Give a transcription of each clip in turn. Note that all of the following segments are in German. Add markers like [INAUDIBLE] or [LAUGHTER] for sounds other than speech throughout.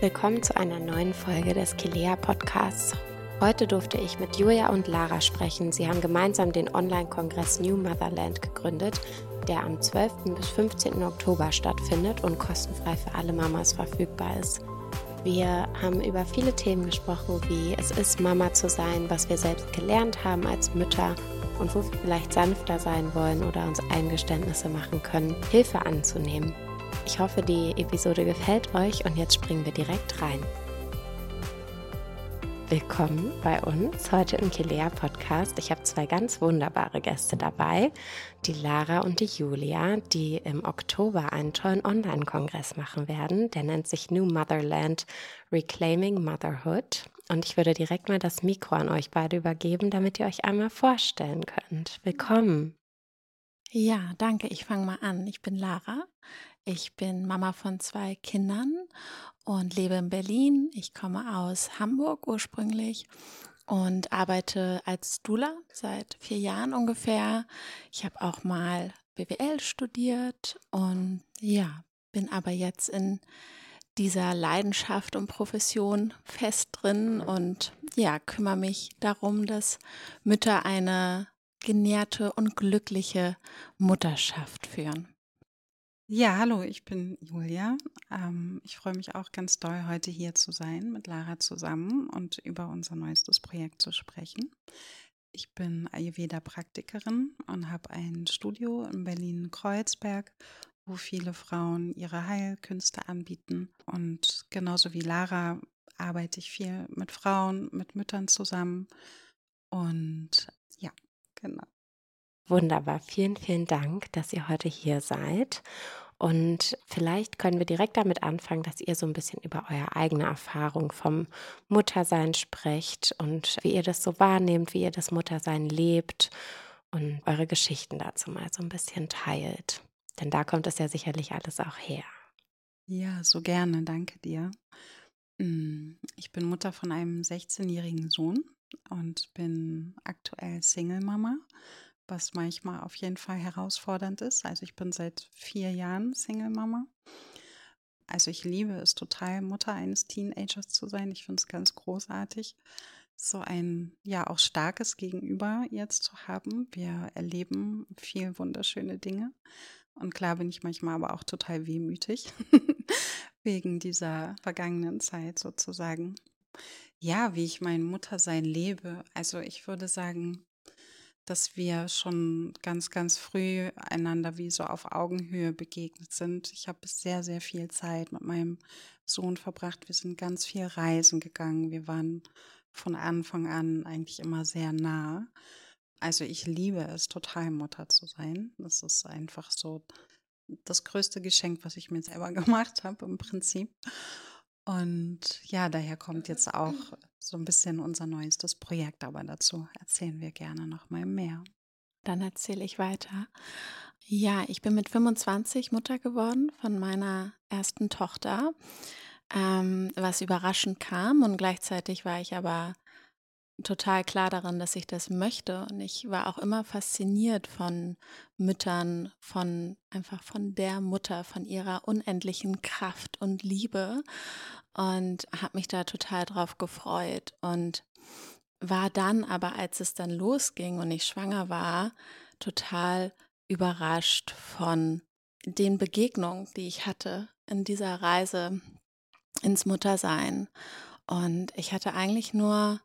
Willkommen zu einer neuen Folge des Kilea Podcasts. Heute durfte ich mit Julia und Lara sprechen. Sie haben gemeinsam den Online-Kongress New Motherland gegründet, der am 12. bis 15. Oktober stattfindet und kostenfrei für alle Mamas verfügbar ist. Wir haben über viele Themen gesprochen, wie es ist, Mama zu sein, was wir selbst gelernt haben als Mütter und wo wir vielleicht sanfter sein wollen oder uns Eingeständnisse machen können, Hilfe anzunehmen. Ich hoffe, die Episode gefällt euch und jetzt springen wir direkt rein. Willkommen bei uns heute im Kilea Podcast. Ich habe zwei ganz wunderbare Gäste dabei, die Lara und die Julia, die im Oktober einen tollen Online-Kongress machen werden. Der nennt sich New Motherland Reclaiming Motherhood. Und ich würde direkt mal das Mikro an euch beide übergeben, damit ihr euch einmal vorstellen könnt. Willkommen. Ja, danke. Ich fange mal an. Ich bin Lara. Ich bin Mama von zwei Kindern und lebe in Berlin. Ich komme aus Hamburg ursprünglich und arbeite als Dula seit vier Jahren ungefähr. Ich habe auch mal BWL studiert und ja, bin aber jetzt in dieser Leidenschaft und Profession fest drin und ja, kümmere mich darum, dass Mütter eine genährte und glückliche Mutterschaft führen. Ja, hallo, ich bin Julia. Ähm, ich freue mich auch ganz doll, heute hier zu sein, mit Lara zusammen und über unser neuestes Projekt zu sprechen. Ich bin Ayurveda-Praktikerin und habe ein Studio in Berlin-Kreuzberg, wo viele Frauen ihre Heilkünste anbieten. Und genauso wie Lara arbeite ich viel mit Frauen, mit Müttern zusammen. Und ja, genau. Wunderbar. Vielen, vielen Dank, dass ihr heute hier seid. Und vielleicht können wir direkt damit anfangen, dass ihr so ein bisschen über eure eigene Erfahrung vom Muttersein sprecht und wie ihr das so wahrnehmt, wie ihr das Muttersein lebt und eure Geschichten dazu mal so ein bisschen teilt. Denn da kommt es ja sicherlich alles auch her. Ja, so gerne. Danke dir. Mm, ich bin Mutter von einem 16-jährigen Sohn und bin aktuell Single-Mama was manchmal auf jeden Fall herausfordernd ist. Also ich bin seit vier Jahren Single-Mama. Also ich liebe es total, Mutter eines Teenagers zu sein. Ich finde es ganz großartig, so ein ja auch starkes Gegenüber jetzt zu haben. Wir erleben viel wunderschöne Dinge. Und klar bin ich manchmal aber auch total wehmütig [LAUGHS] wegen dieser vergangenen Zeit sozusagen. Ja, wie ich mein Muttersein lebe. Also ich würde sagen, dass wir schon ganz, ganz früh einander wie so auf Augenhöhe begegnet sind. Ich habe sehr, sehr viel Zeit mit meinem Sohn verbracht. Wir sind ganz viel reisen gegangen. Wir waren von Anfang an eigentlich immer sehr nah. Also ich liebe es, total Mutter zu sein. Das ist einfach so das größte Geschenk, was ich mir selber [LAUGHS] gemacht habe im Prinzip. Und ja, daher kommt jetzt auch so ein bisschen unser neuestes Projekt, aber dazu erzählen wir gerne noch mal mehr. Dann erzähle ich weiter. Ja, ich bin mit 25 Mutter geworden von meiner ersten Tochter, ähm, was überraschend kam und gleichzeitig war ich aber total klar darin, dass ich das möchte. Und ich war auch immer fasziniert von Müttern, von einfach von der Mutter, von ihrer unendlichen Kraft und Liebe und habe mich da total drauf gefreut und war dann aber, als es dann losging und ich schwanger war, total überrascht von den Begegnungen, die ich hatte in dieser Reise ins Muttersein. Und ich hatte eigentlich nur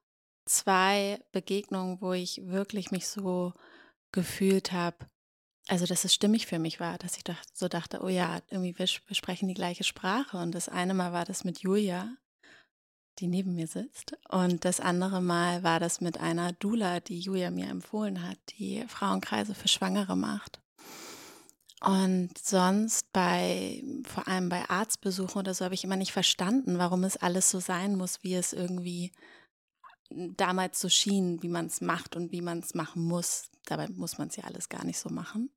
zwei Begegnungen, wo ich wirklich mich so gefühlt habe, also dass es stimmig für mich war, dass ich dacht, so dachte, oh ja, irgendwie wir, wir sprechen die gleiche Sprache. Und das eine Mal war das mit Julia, die neben mir sitzt. Und das andere Mal war das mit einer Dula, die Julia mir empfohlen hat, die Frauenkreise für Schwangere macht. Und sonst bei, vor allem bei Arztbesuchen oder so, habe ich immer nicht verstanden, warum es alles so sein muss, wie es irgendwie damals so schien, wie man es macht und wie man es machen muss. Dabei muss man es ja alles gar nicht so machen.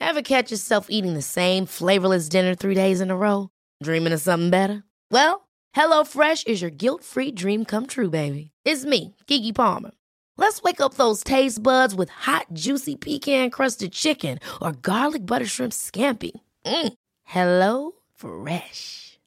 Ever catch yourself eating the same flavorless dinner three days in a row? Dreaming of something better? Well, HelloFresh is your guilt-free dream come true, baby. It's me, Kiki Palmer. Let's wake up those taste buds with hot, juicy pecan crusted chicken or garlic butter shrimp scampi. Mm. Hello Fresh.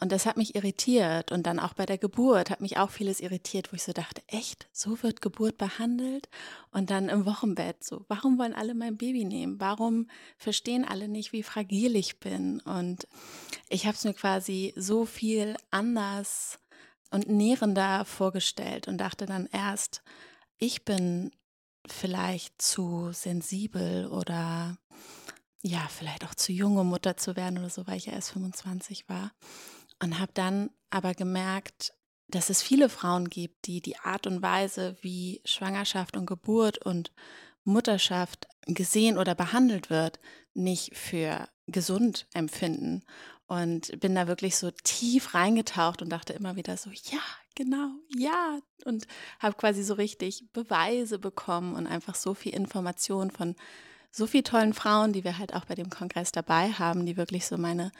Und das hat mich irritiert. Und dann auch bei der Geburt hat mich auch vieles irritiert, wo ich so dachte, echt, so wird Geburt behandelt? Und dann im Wochenbett so, warum wollen alle mein Baby nehmen? Warum verstehen alle nicht, wie fragil ich bin? Und ich habe es mir quasi so viel anders und nährender vorgestellt und dachte dann erst, ich bin vielleicht zu sensibel oder ja, vielleicht auch zu jung, um Mutter zu werden oder so, weil ich ja erst 25 war. Und habe dann aber gemerkt, dass es viele Frauen gibt, die die Art und Weise, wie Schwangerschaft und Geburt und Mutterschaft gesehen oder behandelt wird, nicht für gesund empfinden. Und bin da wirklich so tief reingetaucht und dachte immer wieder so, ja, genau, ja. Und habe quasi so richtig Beweise bekommen und einfach so viel Information von so vielen tollen Frauen, die wir halt auch bei dem Kongress dabei haben, die wirklich so meine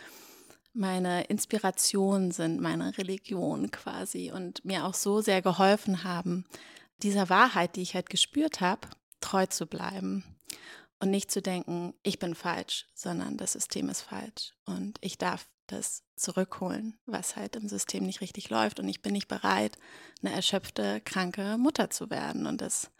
meine Inspiration sind, meine Religion quasi und mir auch so sehr geholfen haben, dieser Wahrheit, die ich halt gespürt habe, treu zu bleiben und nicht zu denken, ich bin falsch, sondern das System ist falsch und ich darf das zurückholen, was halt im System nicht richtig läuft und ich bin nicht bereit, eine erschöpfte, kranke Mutter zu werden und das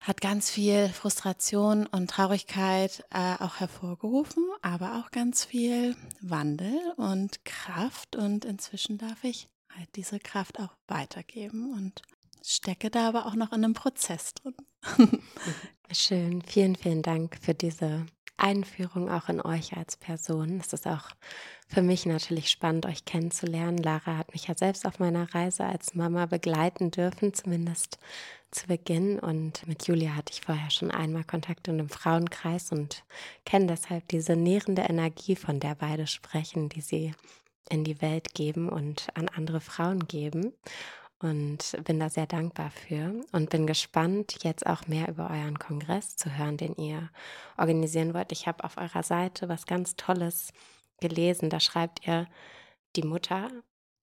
hat ganz viel Frustration und Traurigkeit äh, auch hervorgerufen, aber auch ganz viel Wandel und Kraft. Und inzwischen darf ich halt diese Kraft auch weitergeben und stecke da aber auch noch in einem Prozess drin. [LAUGHS] Schön, vielen, vielen Dank für diese Einführung auch in euch als Person. Es ist auch für mich natürlich spannend, euch kennenzulernen. Lara hat mich ja selbst auf meiner Reise als Mama begleiten dürfen, zumindest zu Beginn. Und mit Julia hatte ich vorher schon einmal Kontakt in einem Frauenkreis und kenne deshalb diese nährende Energie, von der beide sprechen, die sie in die Welt geben und an andere Frauen geben. Und bin da sehr dankbar für und bin gespannt, jetzt auch mehr über euren Kongress zu hören, den ihr organisieren wollt. Ich habe auf eurer Seite was ganz Tolles gelesen. Da schreibt ihr, die Mutter,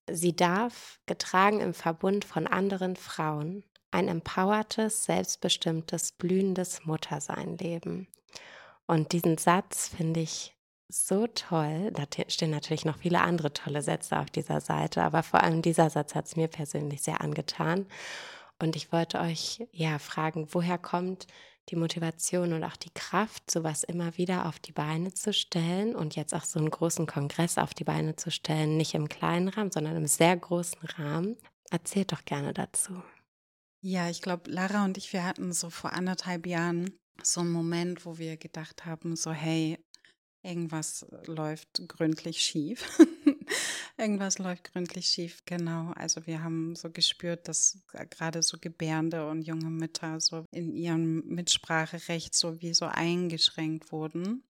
sie darf, getragen im Verbund von anderen Frauen, ein empowertes, selbstbestimmtes, blühendes Muttersein leben. Und diesen Satz finde ich so toll. Da stehen natürlich noch viele andere tolle Sätze auf dieser Seite, aber vor allem dieser Satz hat es mir persönlich sehr angetan. Und ich wollte euch ja fragen, woher kommt die Motivation und auch die Kraft, sowas immer wieder auf die Beine zu stellen und jetzt auch so einen großen Kongress auf die Beine zu stellen, nicht im kleinen Rahmen, sondern im sehr großen Rahmen. Erzählt doch gerne dazu. Ja, ich glaube, Lara und ich, wir hatten so vor anderthalb Jahren so einen Moment, wo wir gedacht haben, so hey, irgendwas läuft gründlich schief. [LAUGHS] irgendwas läuft gründlich schief, genau. Also wir haben so gespürt, dass gerade so Gebärende und junge Mütter so in ihrem Mitspracherecht so wie so eingeschränkt wurden.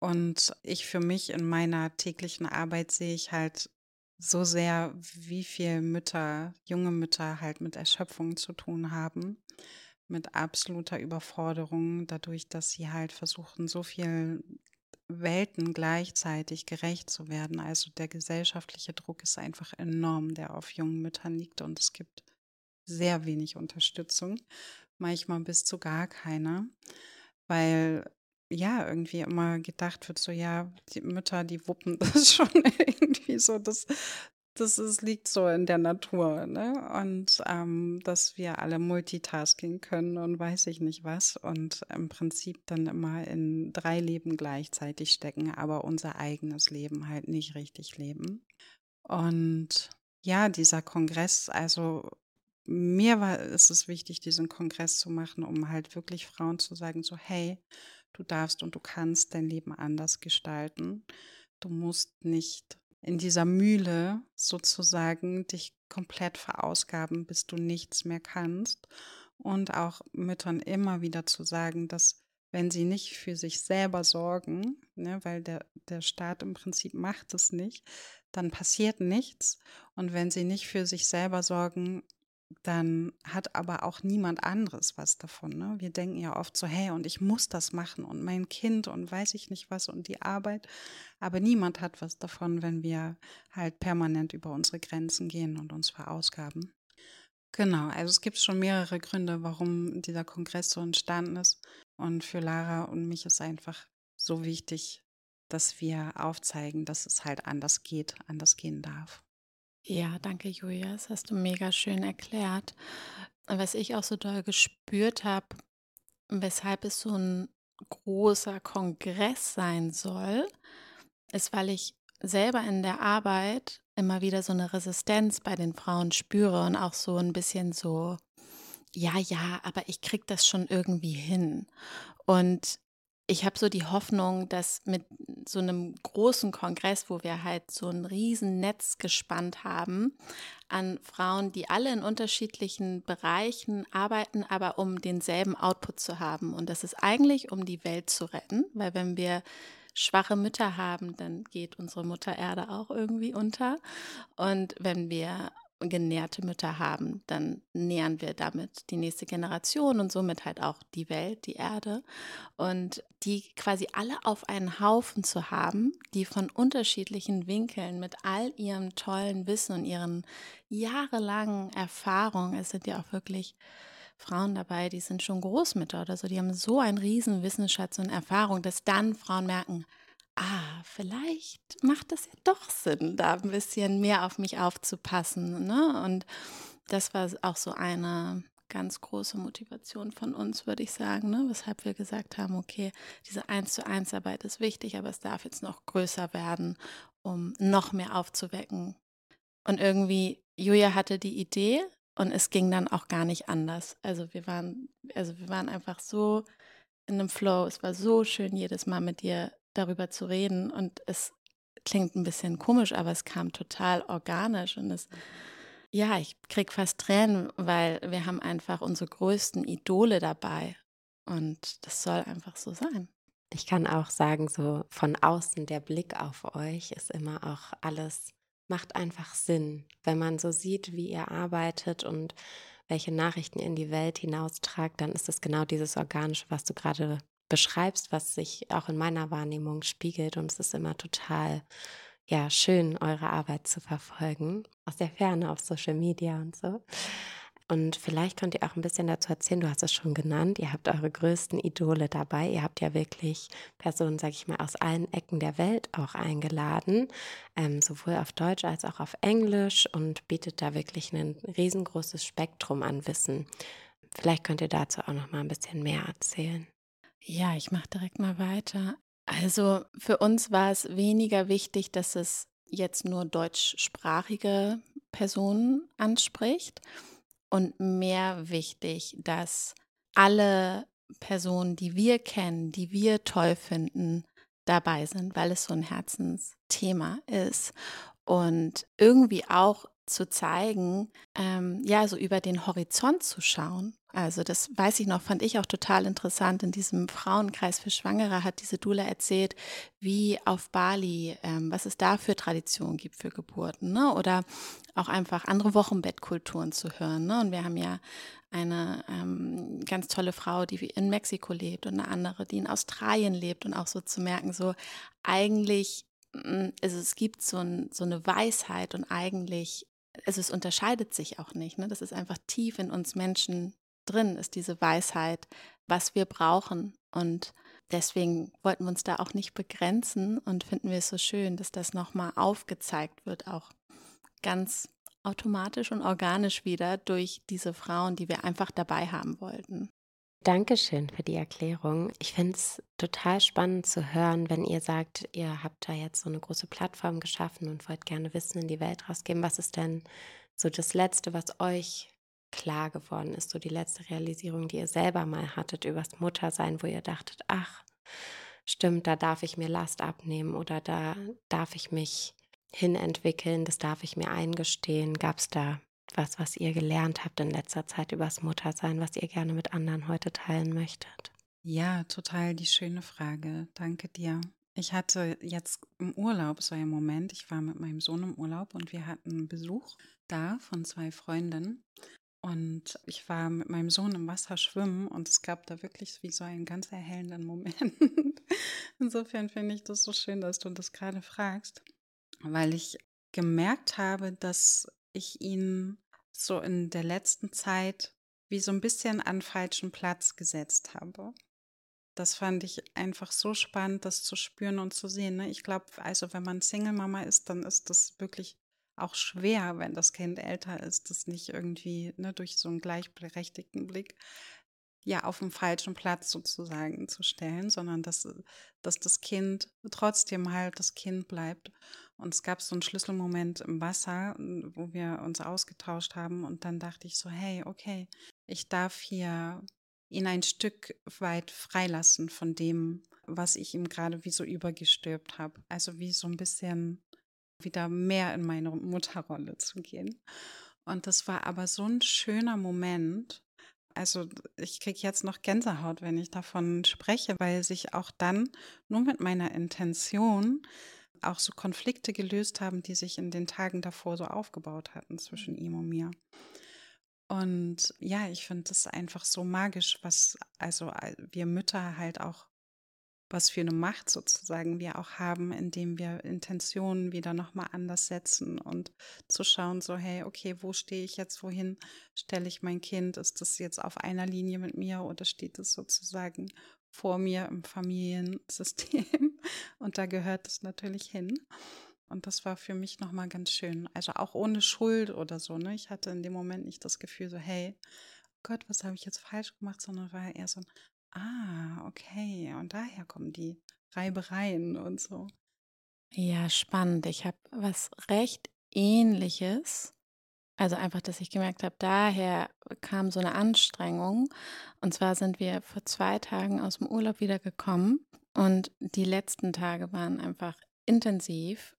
Und ich für mich in meiner täglichen Arbeit sehe ich halt so sehr, wie viel Mütter, junge Mütter halt mit Erschöpfung zu tun haben, mit absoluter Überforderung, dadurch, dass sie halt versuchen, so viel Welten gleichzeitig gerecht zu werden. Also der gesellschaftliche Druck ist einfach enorm, der auf jungen Müttern liegt und es gibt sehr wenig Unterstützung, manchmal bis zu gar keiner, weil ja, irgendwie immer gedacht wird, so ja, die Mütter, die wuppen [LAUGHS] das schon irgendwie so, das, das ist, liegt so in der Natur, ne? Und ähm, dass wir alle Multitasking können und weiß ich nicht was und im Prinzip dann immer in drei Leben gleichzeitig stecken, aber unser eigenes Leben halt nicht richtig leben. Und ja, dieser Kongress, also mir war ist es wichtig, diesen Kongress zu machen, um halt wirklich Frauen zu sagen, so hey, du darfst und du kannst dein Leben anders gestalten. Du musst nicht in dieser Mühle sozusagen dich komplett verausgaben, bis du nichts mehr kannst. Und auch Müttern immer wieder zu sagen, dass wenn sie nicht für sich selber sorgen, ne, weil der, der Staat im Prinzip macht es nicht, dann passiert nichts. Und wenn sie nicht für sich selber sorgen, dann hat aber auch niemand anderes was davon. Ne? Wir denken ja oft so, hey, und ich muss das machen und mein Kind und weiß ich nicht was und die Arbeit. Aber niemand hat was davon, wenn wir halt permanent über unsere Grenzen gehen und uns verausgaben. Genau, also es gibt schon mehrere Gründe, warum dieser Kongress so entstanden ist. Und für Lara und mich ist einfach so wichtig, dass wir aufzeigen, dass es halt anders geht, anders gehen darf. Ja, danke, Julia. Das hast du mega schön erklärt. Was ich auch so doll gespürt habe, weshalb es so ein großer Kongress sein soll, ist, weil ich selber in der Arbeit immer wieder so eine Resistenz bei den Frauen spüre und auch so ein bisschen so, ja, ja, aber ich krieg das schon irgendwie hin. Und ich habe so die Hoffnung, dass mit so einem großen Kongress, wo wir halt so ein riesen Netz gespannt haben an Frauen, die alle in unterschiedlichen Bereichen arbeiten, aber um denselben Output zu haben. Und das ist eigentlich, um die Welt zu retten, weil wenn wir schwache Mütter haben, dann geht unsere Mutter Erde auch irgendwie unter. Und wenn wir genährte Mütter haben, dann nähern wir damit die nächste Generation und somit halt auch die Welt, die Erde. Und die quasi alle auf einen Haufen zu haben, die von unterschiedlichen Winkeln mit all ihrem tollen Wissen und ihren jahrelangen Erfahrungen, es sind ja auch wirklich Frauen dabei, die sind schon Großmütter oder so, die haben so einen riesen Wissensschatz und Erfahrung, dass dann Frauen merken, ah, vielleicht macht es ja doch Sinn, da ein bisschen mehr auf mich aufzupassen. Ne? Und das war auch so eine ganz große Motivation von uns, würde ich sagen, ne? weshalb wir gesagt haben, okay, diese Eins zu eins Arbeit ist wichtig, aber es darf jetzt noch größer werden, um noch mehr aufzuwecken. Und irgendwie, Julia hatte die Idee und es ging dann auch gar nicht anders. Also wir waren, also wir waren einfach so in einem Flow. Es war so schön, jedes Mal mit dir darüber zu reden. Und es klingt ein bisschen komisch, aber es kam total organisch und es, ja, ich krieg fast Tränen, weil wir haben einfach unsere größten Idole dabei. Und das soll einfach so sein. Ich kann auch sagen, so von außen der Blick auf euch ist immer auch alles, macht einfach Sinn, wenn man so sieht, wie ihr arbeitet und welche Nachrichten ihr in die Welt hinaustragt, dann ist es genau dieses Organische, was du gerade beschreibst, was sich auch in meiner Wahrnehmung spiegelt. Und es ist immer total, ja, schön, eure Arbeit zu verfolgen. Aus der Ferne auf Social Media und so. Und vielleicht könnt ihr auch ein bisschen dazu erzählen, du hast es schon genannt, ihr habt eure größten Idole dabei. Ihr habt ja wirklich Personen, sag ich mal, aus allen Ecken der Welt auch eingeladen, ähm, sowohl auf Deutsch als auch auf Englisch und bietet da wirklich ein riesengroßes Spektrum an Wissen. Vielleicht könnt ihr dazu auch noch mal ein bisschen mehr erzählen. Ja, ich mache direkt mal weiter. Also für uns war es weniger wichtig, dass es jetzt nur deutschsprachige Personen anspricht und mehr wichtig, dass alle Personen, die wir kennen, die wir toll finden, dabei sind, weil es so ein Herzensthema ist und irgendwie auch zu zeigen, ähm, ja, so über den Horizont zu schauen also das weiß ich noch, fand ich auch total interessant. In diesem Frauenkreis für Schwangere hat diese Dula erzählt, wie auf Bali, ähm, was es da für Traditionen gibt für Geburten. Ne? Oder auch einfach andere Wochenbettkulturen zu hören. Ne? Und wir haben ja eine ähm, ganz tolle Frau, die in Mexiko lebt und eine andere, die in Australien lebt und auch so zu merken, so eigentlich, also es gibt so, ein, so eine Weisheit und eigentlich also es unterscheidet sich auch nicht. Ne? Das ist einfach tief in uns Menschen drin ist, diese Weisheit, was wir brauchen. Und deswegen wollten wir uns da auch nicht begrenzen und finden wir es so schön, dass das nochmal aufgezeigt wird, auch ganz automatisch und organisch wieder durch diese Frauen, die wir einfach dabei haben wollten. Dankeschön für die Erklärung. Ich finde es total spannend zu hören, wenn ihr sagt, ihr habt da jetzt so eine große Plattform geschaffen und wollt gerne Wissen in die Welt rausgeben. Was ist denn so das Letzte, was euch klar geworden ist, so die letzte Realisierung, die ihr selber mal hattet übers Muttersein, wo ihr dachtet, ach, stimmt, da darf ich mir Last abnehmen oder da darf ich mich hinentwickeln, das darf ich mir eingestehen. Gab es da was, was ihr gelernt habt in letzter Zeit übers Muttersein, was ihr gerne mit anderen heute teilen möchtet? Ja, total die schöne Frage. Danke dir. Ich hatte jetzt im Urlaub so einen Moment. Ich war mit meinem Sohn im Urlaub und wir hatten Besuch da von zwei Freundinnen. Und ich war mit meinem Sohn im Wasser schwimmen und es gab da wirklich wie so einen ganz erhellenden Moment. [LAUGHS] Insofern finde ich das so schön, dass du das gerade fragst, weil ich gemerkt habe, dass ich ihn so in der letzten Zeit wie so ein bisschen an falschen Platz gesetzt habe. Das fand ich einfach so spannend, das zu spüren und zu sehen. Ne? Ich glaube, also wenn man Single-Mama ist, dann ist das wirklich auch schwer, wenn das Kind älter ist, das nicht irgendwie ne, durch so einen gleichberechtigten Blick ja auf dem falschen Platz sozusagen zu stellen, sondern dass, dass das Kind trotzdem halt das Kind bleibt. Und es gab so einen Schlüsselmoment im Wasser, wo wir uns ausgetauscht haben und dann dachte ich so, hey, okay, ich darf hier ihn ein Stück weit freilassen von dem, was ich ihm gerade wie so übergestülpt habe. Also wie so ein bisschen wieder mehr in meine Mutterrolle zu gehen. Und das war aber so ein schöner Moment. Also ich kriege jetzt noch Gänsehaut, wenn ich davon spreche, weil sich auch dann nur mit meiner Intention auch so Konflikte gelöst haben, die sich in den Tagen davor so aufgebaut hatten zwischen ihm und mir. Und ja, ich finde das einfach so magisch, was also wir Mütter halt auch was für eine Macht sozusagen wir auch haben, indem wir Intentionen wieder nochmal anders setzen und zu schauen, so, hey, okay, wo stehe ich jetzt, wohin stelle ich mein Kind? Ist das jetzt auf einer Linie mit mir oder steht es sozusagen vor mir im Familiensystem? [LAUGHS] Und da gehört es natürlich hin. Und das war für mich nochmal ganz schön. Also auch ohne Schuld oder so. Ne? Ich hatte in dem Moment nicht das Gefühl, so, hey, Gott, was habe ich jetzt falsch gemacht, sondern war eher so, Ah, okay. Und daher kommen die Reibereien und so. Ja, spannend. Ich habe was recht ähnliches. Also einfach, dass ich gemerkt habe, daher kam so eine Anstrengung. Und zwar sind wir vor zwei Tagen aus dem Urlaub wiedergekommen und die letzten Tage waren einfach intensiv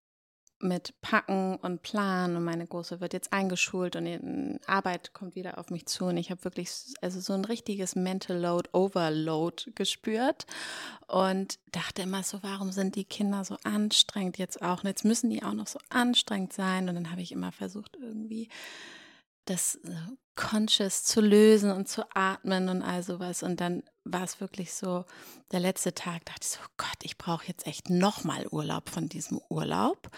mit Packen und Planen und meine Große wird jetzt eingeschult und Arbeit kommt wieder auf mich zu und ich habe wirklich also so ein richtiges Mental Load Overload gespürt und dachte immer so, warum sind die Kinder so anstrengend jetzt auch? Und jetzt müssen die auch noch so anstrengend sein und dann habe ich immer versucht irgendwie das conscious zu lösen und zu atmen und all sowas. Und dann war es wirklich so, der letzte Tag dachte ich so, oh Gott, ich brauche jetzt echt nochmal Urlaub von diesem Urlaub.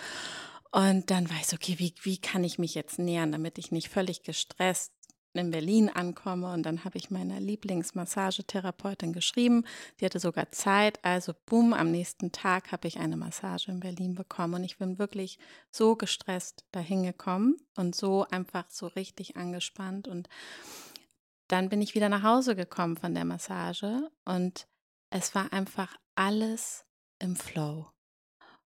Und dann war ich so, okay, wie, wie kann ich mich jetzt nähern, damit ich nicht völlig gestresst in Berlin ankomme. Und dann habe ich meiner Lieblingsmassagetherapeutin geschrieben. Sie hatte sogar Zeit. Also, boom, am nächsten Tag habe ich eine Massage in Berlin bekommen. Und ich bin wirklich so gestresst dahin gekommen und so einfach so richtig angespannt. Und dann bin ich wieder nach Hause gekommen von der Massage und es war einfach alles im Flow.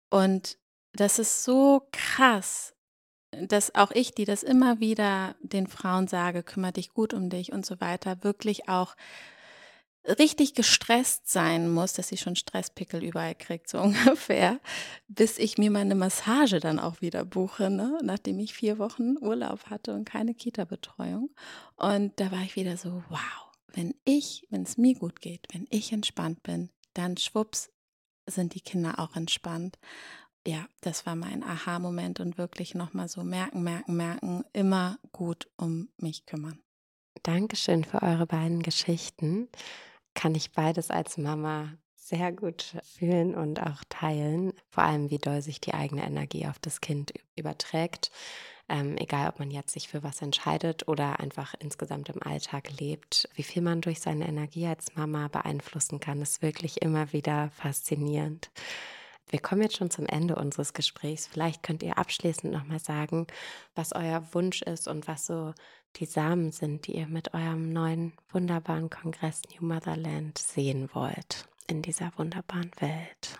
Und das ist so krass, dass auch ich, die das immer wieder den Frauen sage, kümmere dich gut um dich und so weiter, wirklich auch richtig gestresst sein muss, dass sie schon Stresspickel überall kriegt, so [LAUGHS] ungefähr, bis ich mir meine Massage dann auch wieder buche, ne? nachdem ich vier Wochen Urlaub hatte und keine Kita-Betreuung. Und da war ich wieder so, wow, wenn ich, wenn es mir gut geht, wenn ich entspannt bin, dann schwupps sind die Kinder auch entspannt ja, das war mein Aha-Moment und wirklich nochmal so merken, merken, merken, immer gut um mich kümmern. Dankeschön für eure beiden Geschichten. Kann ich beides als Mama sehr gut fühlen und auch teilen. Vor allem, wie doll sich die eigene Energie auf das Kind überträgt. Ähm, egal, ob man jetzt sich für was entscheidet oder einfach insgesamt im Alltag lebt. Wie viel man durch seine Energie als Mama beeinflussen kann, ist wirklich immer wieder faszinierend. Wir kommen jetzt schon zum Ende unseres Gesprächs. Vielleicht könnt ihr abschließend nochmal sagen, was euer Wunsch ist und was so die Samen sind, die ihr mit eurem neuen wunderbaren Kongress New Motherland sehen wollt in dieser wunderbaren Welt.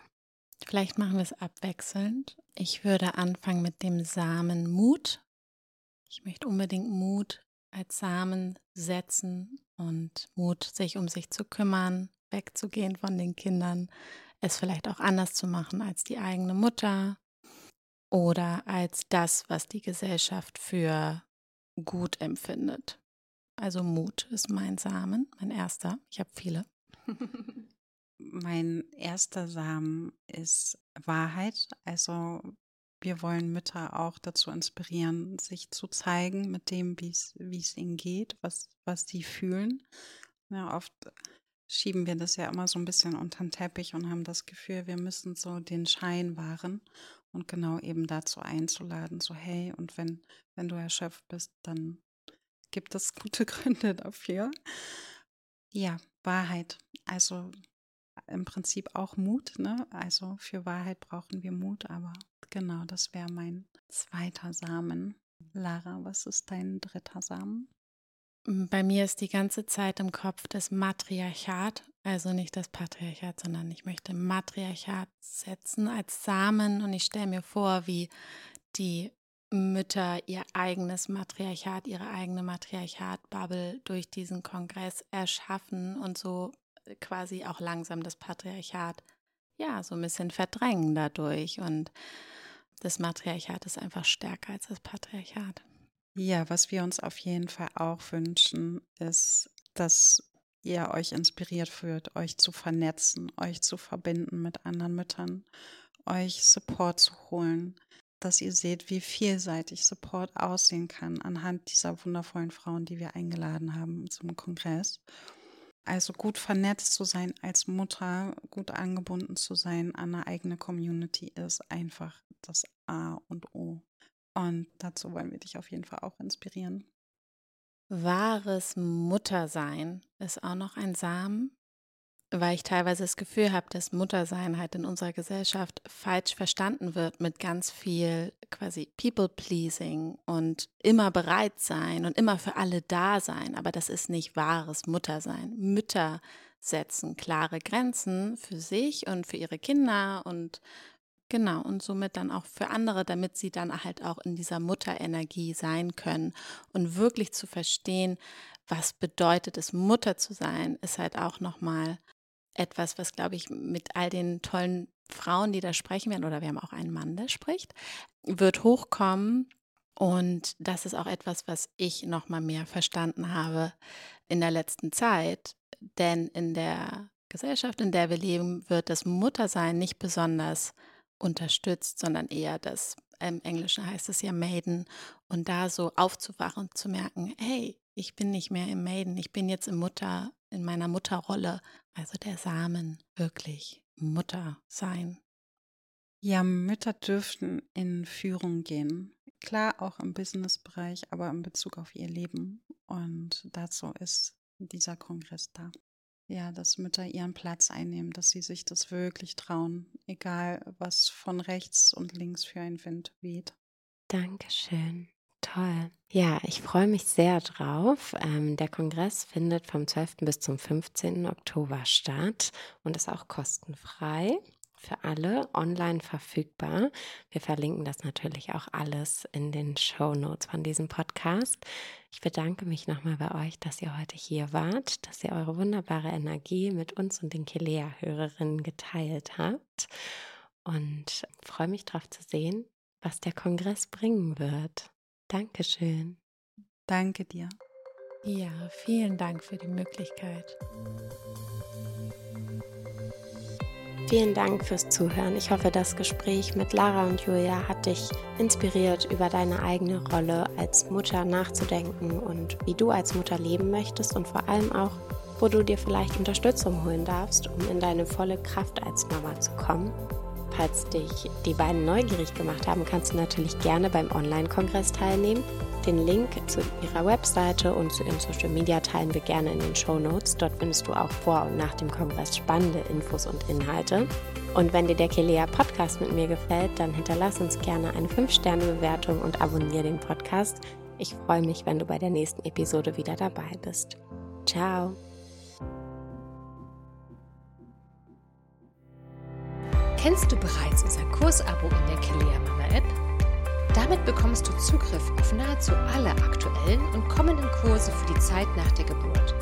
Vielleicht machen wir es abwechselnd. Ich würde anfangen mit dem Samen Mut. Ich möchte unbedingt Mut als Samen setzen und Mut, sich um sich zu kümmern, wegzugehen von den Kindern, es vielleicht auch anders zu machen als die eigene Mutter oder als das, was die Gesellschaft für gut empfindet. Also Mut ist mein Samen, mein erster. Ich habe viele. [LAUGHS] mein erster Samen ist Wahrheit. Also wir wollen Mütter auch dazu inspirieren, sich zu zeigen mit dem, wie es ihnen geht, was, was sie fühlen. Ja, oft schieben wir das ja immer so ein bisschen unter den Teppich und haben das Gefühl, wir müssen so den Schein wahren und genau eben dazu einzuladen, so hey, und wenn, wenn du erschöpft bist, dann gibt es gute [LAUGHS] Gründe dafür. Ja, Wahrheit. Also im Prinzip auch Mut, ne? Also für Wahrheit brauchen wir Mut, aber genau, das wäre mein zweiter Samen. Lara, was ist dein dritter Samen? Bei mir ist die ganze Zeit im Kopf das Matriarchat, also nicht das Patriarchat, sondern ich möchte Matriarchat setzen als Samen und ich stelle mir vor, wie die Mütter ihr eigenes Matriarchat, ihre eigene Matriarchat-Bubble durch diesen Kongress erschaffen und so quasi auch langsam das Patriarchat ja so ein bisschen verdrängen dadurch und das Matriarchat ist einfach stärker als das Patriarchat. Ja, was wir uns auf jeden Fall auch wünschen, ist, dass ihr euch inspiriert fühlt, euch zu vernetzen, euch zu verbinden mit anderen Müttern, euch Support zu holen, dass ihr seht, wie vielseitig Support aussehen kann anhand dieser wundervollen Frauen, die wir eingeladen haben zum Kongress. Also gut vernetzt zu sein als Mutter, gut angebunden zu sein an eine eigene Community ist einfach das A und O. Und dazu wollen wir dich auf jeden Fall auch inspirieren. Wahres Muttersein ist auch noch ein Samen, weil ich teilweise das Gefühl habe, dass Muttersein halt in unserer Gesellschaft falsch verstanden wird mit ganz viel quasi People-Pleasing und immer bereit sein und immer für alle da sein. Aber das ist nicht wahres Muttersein. Mütter setzen klare Grenzen für sich und für ihre Kinder und Genau, und somit dann auch für andere, damit sie dann halt auch in dieser Mutterenergie sein können und wirklich zu verstehen, was bedeutet es, Mutter zu sein, ist halt auch nochmal etwas, was, glaube ich, mit all den tollen Frauen, die da sprechen werden, oder wir haben auch einen Mann, der spricht, wird hochkommen. Und das ist auch etwas, was ich nochmal mehr verstanden habe in der letzten Zeit. Denn in der Gesellschaft, in der wir leben, wird das Muttersein nicht besonders unterstützt, sondern eher das, im Englischen heißt es ja Maiden, und da so aufzuwachen und zu merken, hey, ich bin nicht mehr im Maiden, ich bin jetzt im Mutter, in meiner Mutterrolle, also der Samen, wirklich Mutter sein. Ja, Mütter dürften in Führung gehen. Klar, auch im Businessbereich, aber in Bezug auf ihr Leben. Und dazu ist dieser Kongress da ja, dass Mütter ihren Platz einnehmen, dass sie sich das wirklich trauen, egal was von rechts und links für ein Wind weht. Dankeschön. Toll. Ja, ich freue mich sehr drauf. Ähm, der Kongress findet vom 12. bis zum 15. Oktober statt und ist auch kostenfrei für alle online verfügbar. Wir verlinken das natürlich auch alles in den Show Notes von diesem Podcast. Ich bedanke mich nochmal bei euch, dass ihr heute hier wart, dass ihr eure wunderbare Energie mit uns und den Kilea-Hörerinnen geteilt habt und freue mich darauf zu sehen, was der Kongress bringen wird. Dankeschön. Danke dir. Ja, vielen Dank für die Möglichkeit. Vielen Dank fürs Zuhören. Ich hoffe, das Gespräch mit Lara und Julia hat dich inspiriert, über deine eigene Rolle als Mutter nachzudenken und wie du als Mutter leben möchtest und vor allem auch, wo du dir vielleicht Unterstützung holen darfst, um in deine volle Kraft als Mama zu kommen. Falls dich die beiden neugierig gemacht haben, kannst du natürlich gerne beim Online-Kongress teilnehmen. Den Link zu ihrer Webseite und zu ihren Social Media teilen wir gerne in den Show Notes. Dort findest du auch vor und nach dem Kongress spannende Infos und Inhalte. Und wenn dir der Kelea Podcast mit mir gefällt, dann hinterlass uns gerne eine 5-Sterne-Bewertung und abonniere den Podcast. Ich freue mich, wenn du bei der nächsten Episode wieder dabei bist. Ciao! Kennst du bereits unser Kursabo in der Kelea Mama App? Damit bekommst du Zugriff auf nahezu alle aktuellen und kommenden Kurse für die Zeit nach der Geburt.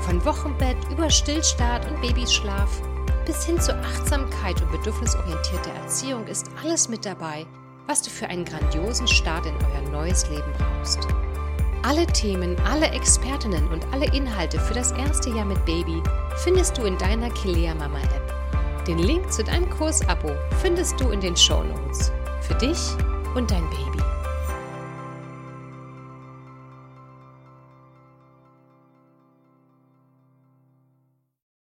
Von Wochenbett über Stillstart und Babyschlaf bis hin zur Achtsamkeit und bedürfnisorientierter Erziehung ist alles mit dabei, was du für einen grandiosen Start in euer neues Leben brauchst. Alle Themen, alle Expertinnen und alle Inhalte für das erste Jahr mit Baby findest du in deiner Kilea Mama App. Den Link zu deinem Kursabo findest du in den Show Notes. Für dich und dein Baby.